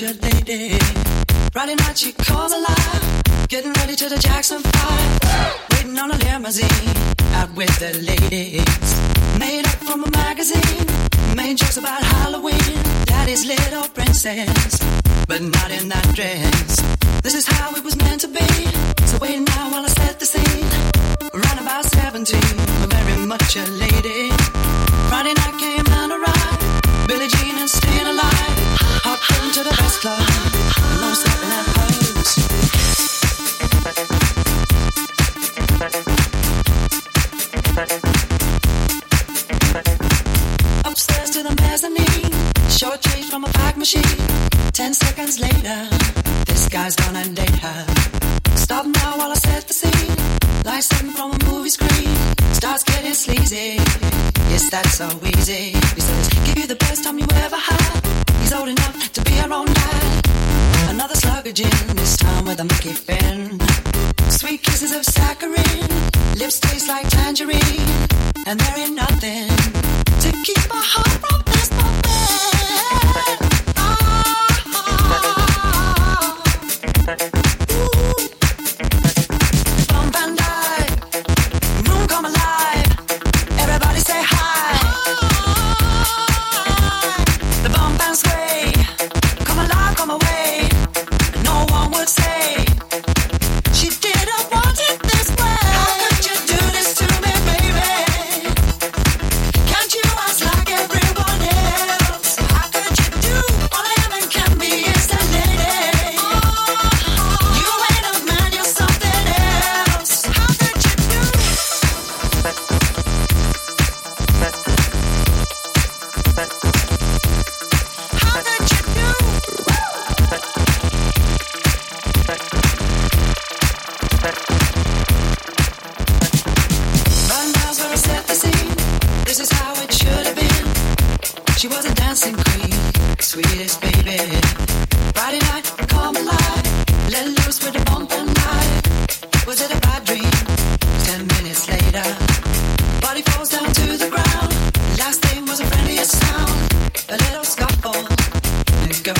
a lady. Friday night she calls alive, getting ready to the Jackson 5. Waiting on a limousine, out with the ladies. Made up from a magazine, made jokes about Halloween. Daddy's little princess, but not in that dress. This is how it was meant to be. So wait now while I set the scene. Around about 17, very much a lady. Friday night came to ride. Billie Jean and staying alive. Hopped into the best club. No stepping that pose. Upstairs to the mezzanine. Short change from a fax machine. Ten seconds later, this guy's gonna date her. Stop now while I set the scene. Like something from a movie screen. Starts getting sleazy. Yes, that's so easy. He says, give you the best time you ever had. He's old enough our own dad. Another slug of gin, this time with a Mickey Finn. Sweet kisses of saccharine. Lips taste like tangerine. And there ain't nothing to keep my heart from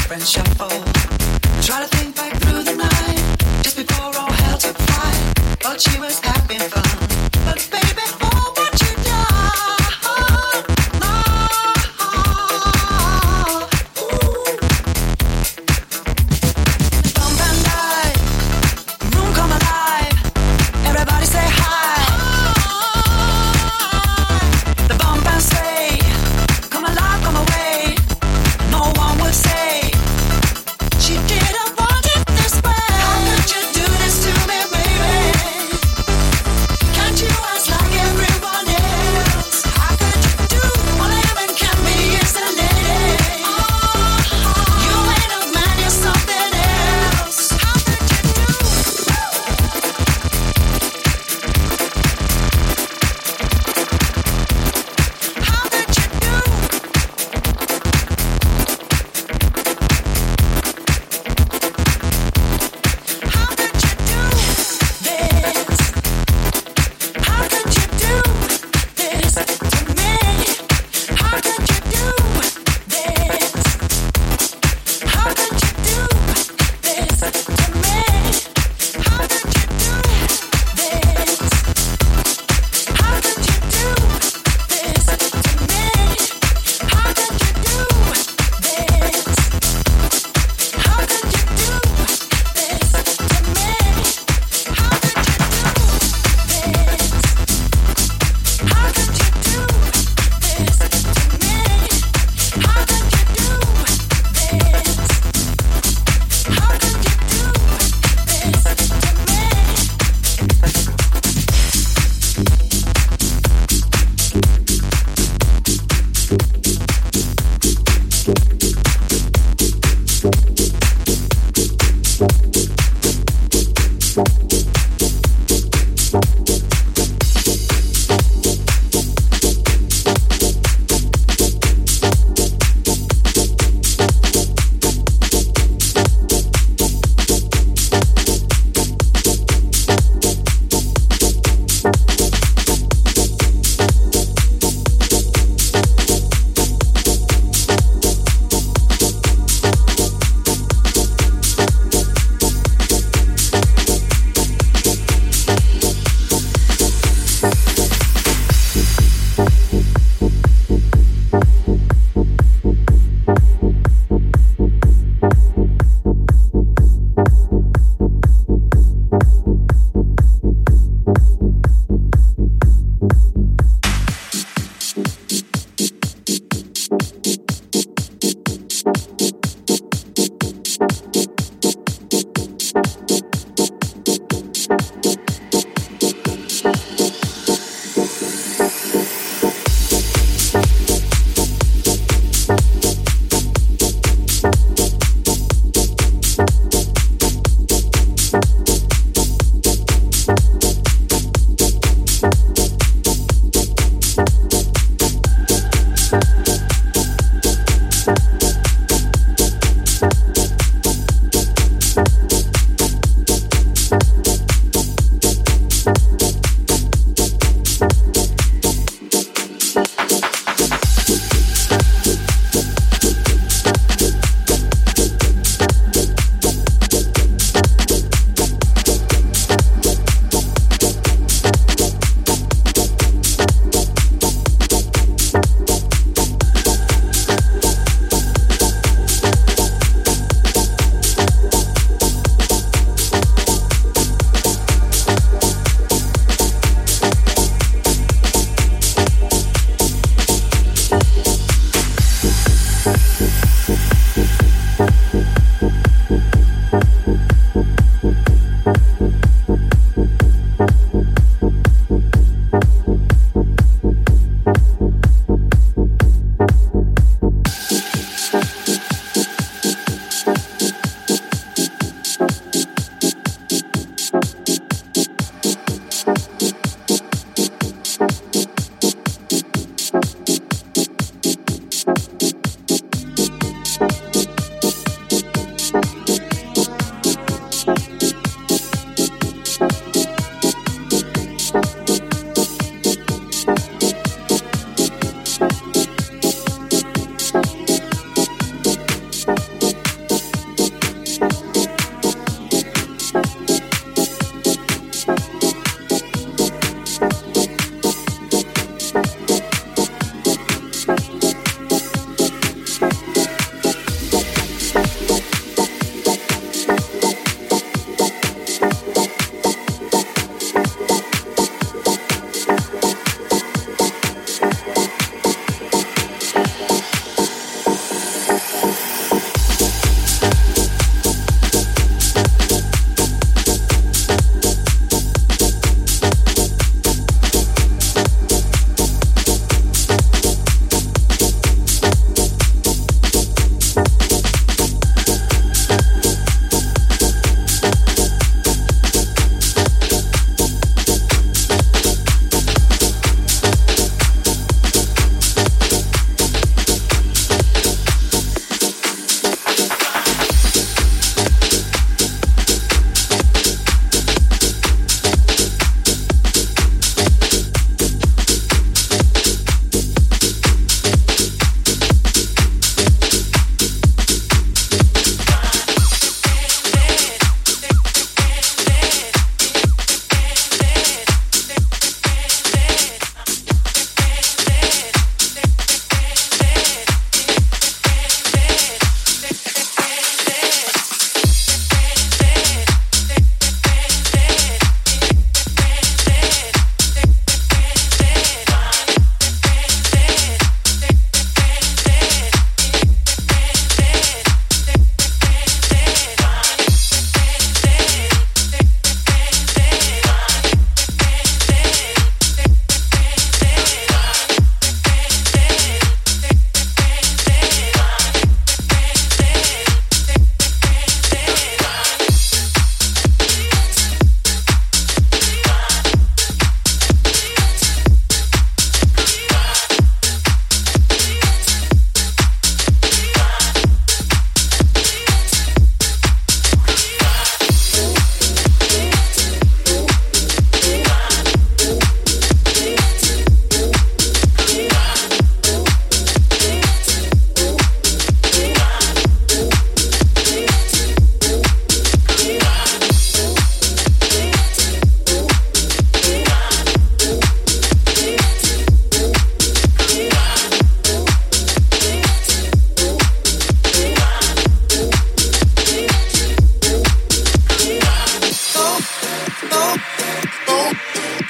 girlfriend shuffle.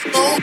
Oh.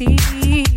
see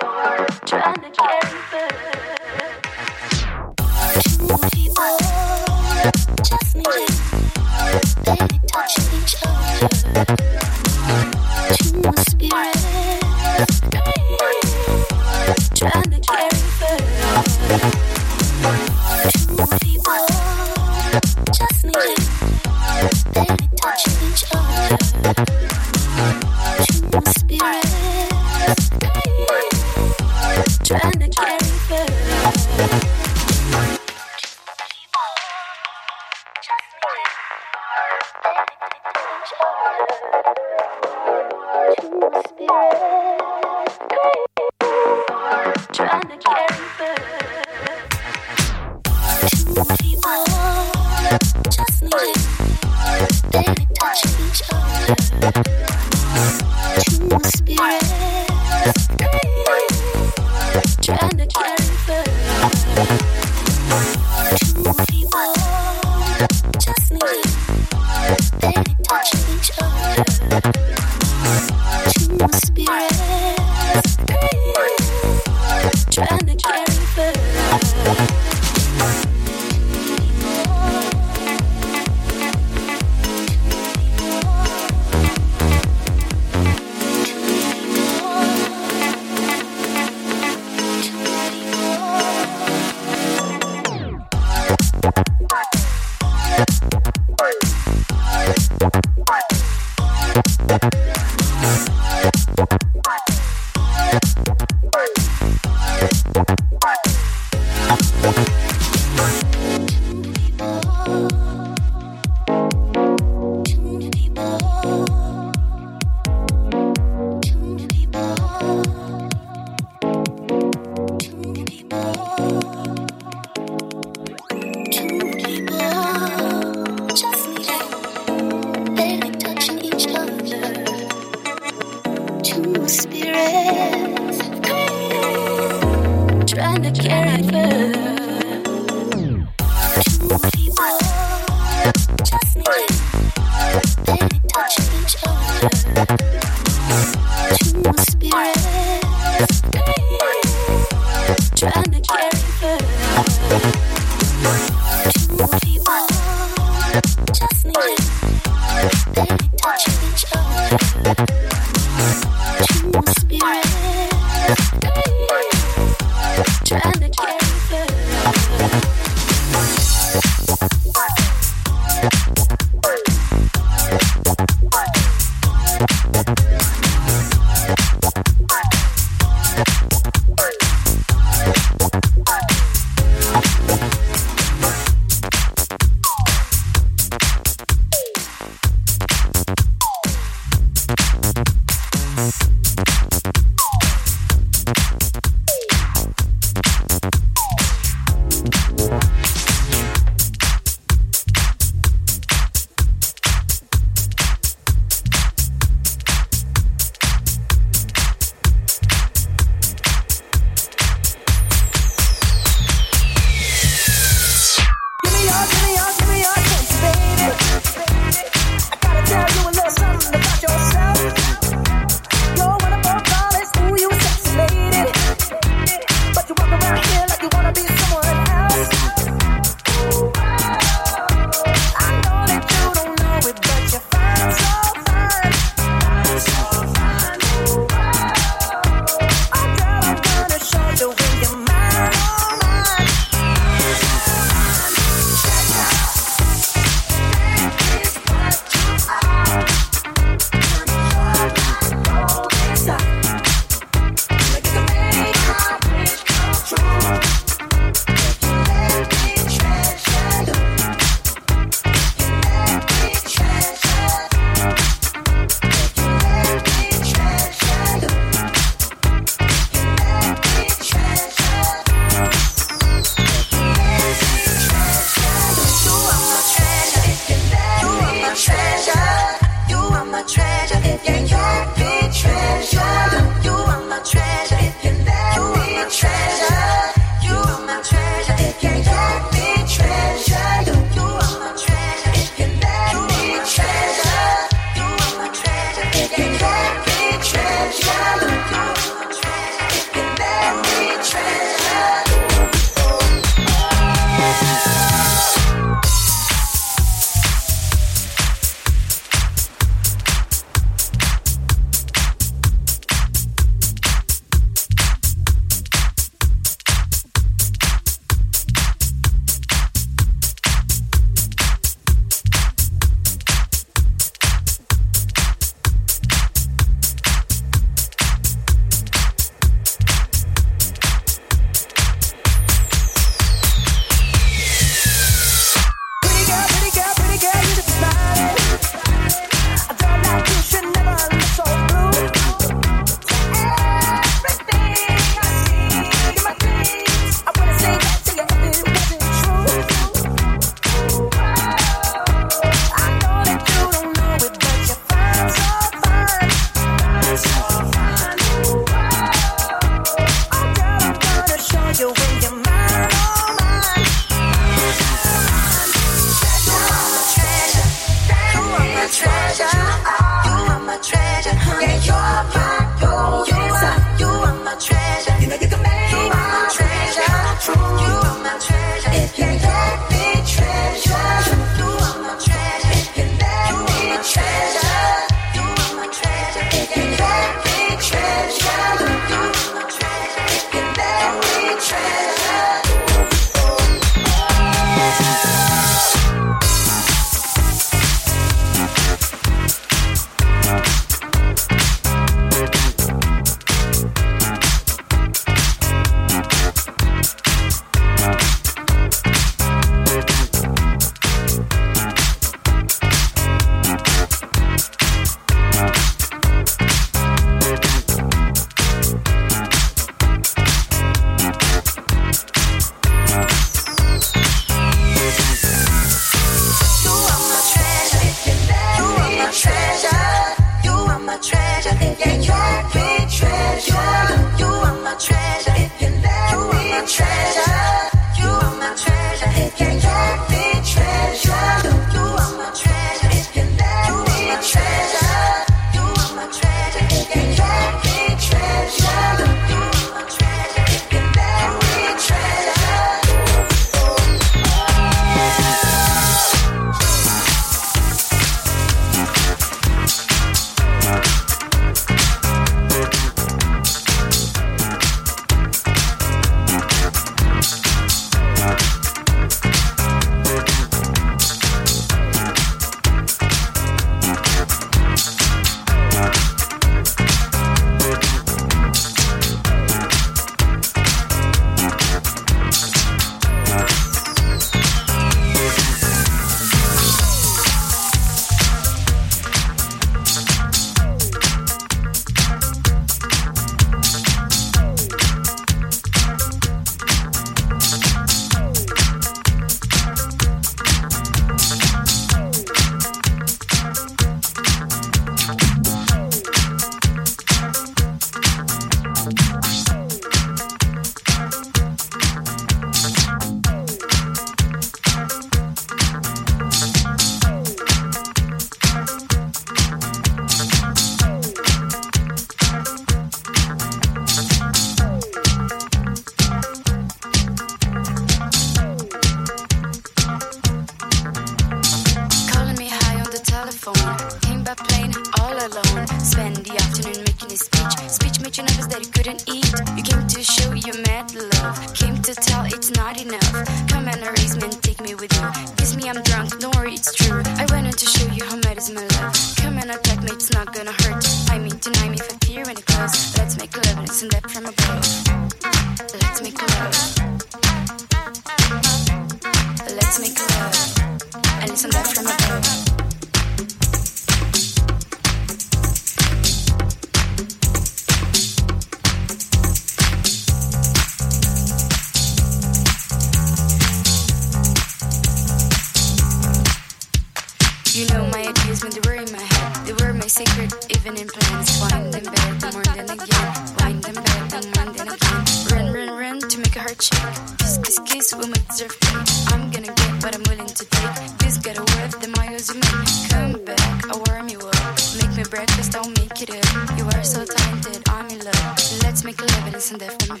communicative. You are so talented, army love. Let's make love, it isn't definite.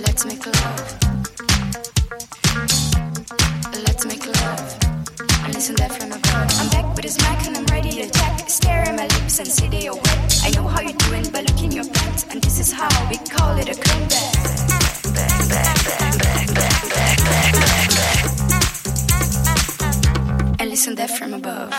Let's make love. Let's make love. And listen that from above. I'm back with his mic and I'm ready to check. Stare at my lips and see they are wet. I know how you're doing by looking your pants. And this is how we call it a comeback. Back, back, back, back, back, back, back, back. And listen that from above.